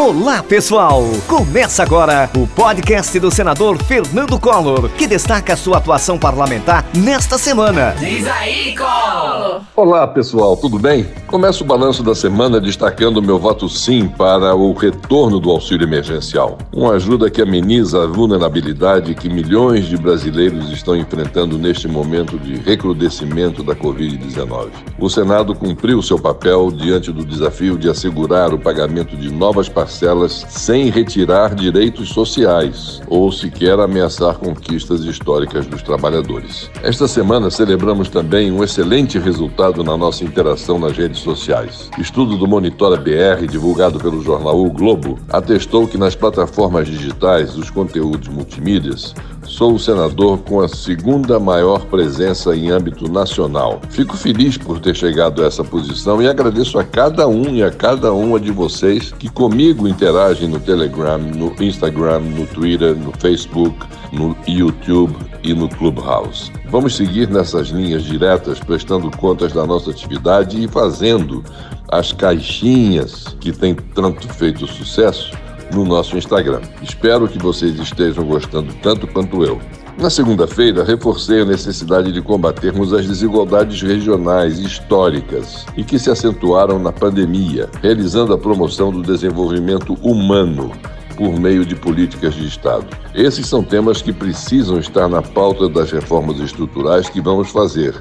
Olá, pessoal! Começa agora o podcast do senador Fernando Collor, que destaca sua atuação parlamentar nesta semana. Diz aí, Collor! Olá, pessoal, tudo bem? Começo o balanço da semana destacando meu voto sim para o retorno do auxílio emergencial. Uma ajuda que ameniza a vulnerabilidade que milhões de brasileiros estão enfrentando neste momento de recrudescimento da Covid-19. O Senado cumpriu seu papel diante do desafio de assegurar o pagamento de novas parcelas parcelas sem retirar direitos sociais ou sequer ameaçar conquistas históricas dos trabalhadores. Esta semana celebramos também um excelente resultado na nossa interação nas redes sociais. Estudo do Monitora BR, divulgado pelo jornal O Globo, atestou que nas plataformas digitais os conteúdos multimídias Sou o senador com a segunda maior presença em âmbito nacional. Fico feliz por ter chegado a essa posição e agradeço a cada um e a cada uma de vocês que comigo interagem no Telegram, no Instagram, no Twitter, no Facebook, no YouTube e no Clubhouse. Vamos seguir nessas linhas diretas, prestando contas da nossa atividade e fazendo as caixinhas que têm tanto feito sucesso no nosso Instagram. Espero que vocês estejam gostando tanto quanto eu. Na segunda-feira, reforcei a necessidade de combatermos as desigualdades regionais históricas e que se acentuaram na pandemia, realizando a promoção do desenvolvimento humano por meio de políticas de Estado. Esses são temas que precisam estar na pauta das reformas estruturais que vamos fazer,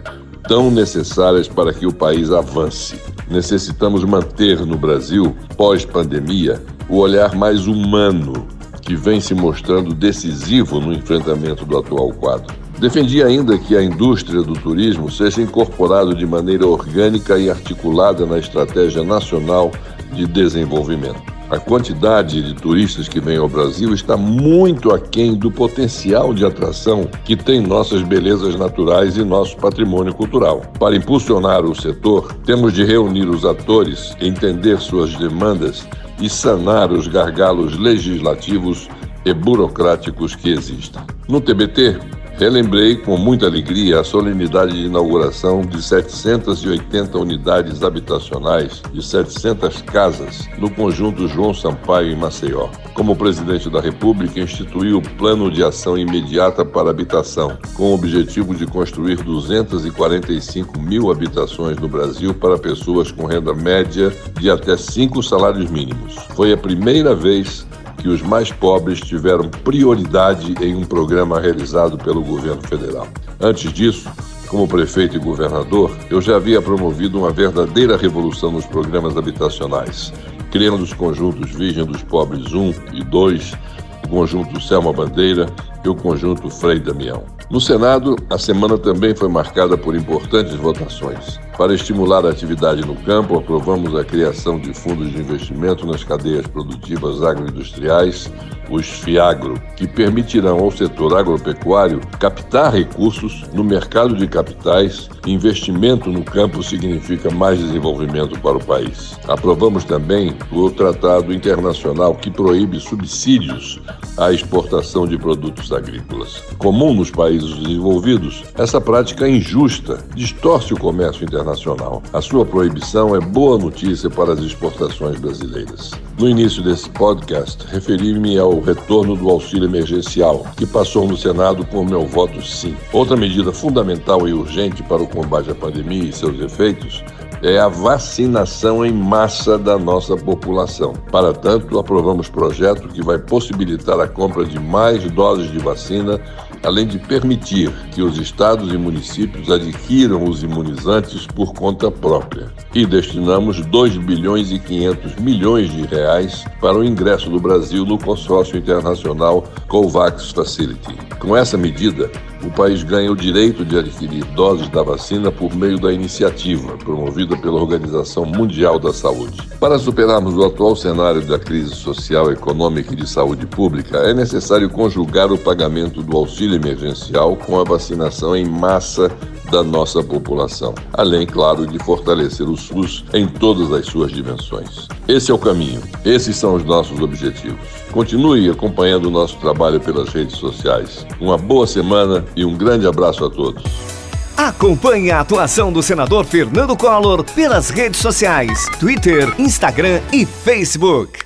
tão necessárias para que o país avance. Necessitamos manter no Brasil, pós-pandemia, o olhar mais humano que vem se mostrando decisivo no enfrentamento do atual quadro. Defendi ainda que a indústria do turismo seja incorporada de maneira orgânica e articulada na estratégia nacional de desenvolvimento. A quantidade de turistas que vêm ao Brasil está muito aquém do potencial de atração que tem nossas belezas naturais e nosso patrimônio cultural. Para impulsionar o setor, temos de reunir os atores, entender suas demandas e sanar os gargalos legislativos e burocráticos que existem. No TBT, Relembrei com muita alegria a solenidade de inauguração de 780 unidades habitacionais de 700 casas no conjunto João Sampaio em Maceió. Como presidente da República, instituiu o Plano de Ação Imediata para Habitação, com o objetivo de construir 245 mil habitações no Brasil para pessoas com renda média de até cinco salários mínimos. Foi a primeira vez que os mais pobres tiveram prioridade em um programa realizado pelo governo federal. Antes disso, como prefeito e governador, eu já havia promovido uma verdadeira revolução nos programas habitacionais, criando os conjuntos Virgem dos Pobres 1 e 2, o conjunto Selma Bandeira e o conjunto Frei Damião. No Senado, a semana também foi marcada por importantes votações. Para estimular a atividade no campo, aprovamos a criação de fundos de investimento nas cadeias produtivas agroindustriais, os FIAGRO, que permitirão ao setor agropecuário captar recursos no mercado de capitais. Investimento no campo significa mais desenvolvimento para o país. Aprovamos também o Tratado Internacional que proíbe subsídios à exportação de produtos agrícolas. Comum nos países desenvolvidos, essa prática é injusta distorce o comércio internacional. A sua proibição é boa notícia para as exportações brasileiras. No início desse podcast, referi-me ao retorno do auxílio emergencial, que passou no Senado por meu voto sim. Outra medida fundamental e urgente para o combate à pandemia e seus efeitos é a vacinação em massa da nossa população. Para tanto, aprovamos projeto que vai possibilitar a compra de mais doses de vacina além de permitir que os estados e municípios adquiram os imunizantes por conta própria. E destinamos 2 bilhões e 500 milhões de reais para o ingresso do Brasil no consórcio internacional COVAX Facility. Com essa medida, o país ganha o direito de adquirir doses da vacina por meio da iniciativa promovida pela Organização Mundial da Saúde. Para superarmos o atual cenário da crise social, econômica e de saúde pública, é necessário conjugar o pagamento do auxílio emergencial com a vacinação em massa da nossa população, além, claro, de fortalecer o SUS em todas as suas dimensões. Esse é o caminho, esses são os nossos objetivos. Continue acompanhando o nosso trabalho pelas redes sociais. Uma boa semana e um grande abraço a todos. Acompanhe a atuação do senador Fernando Collor pelas redes sociais, Twitter, Instagram e Facebook.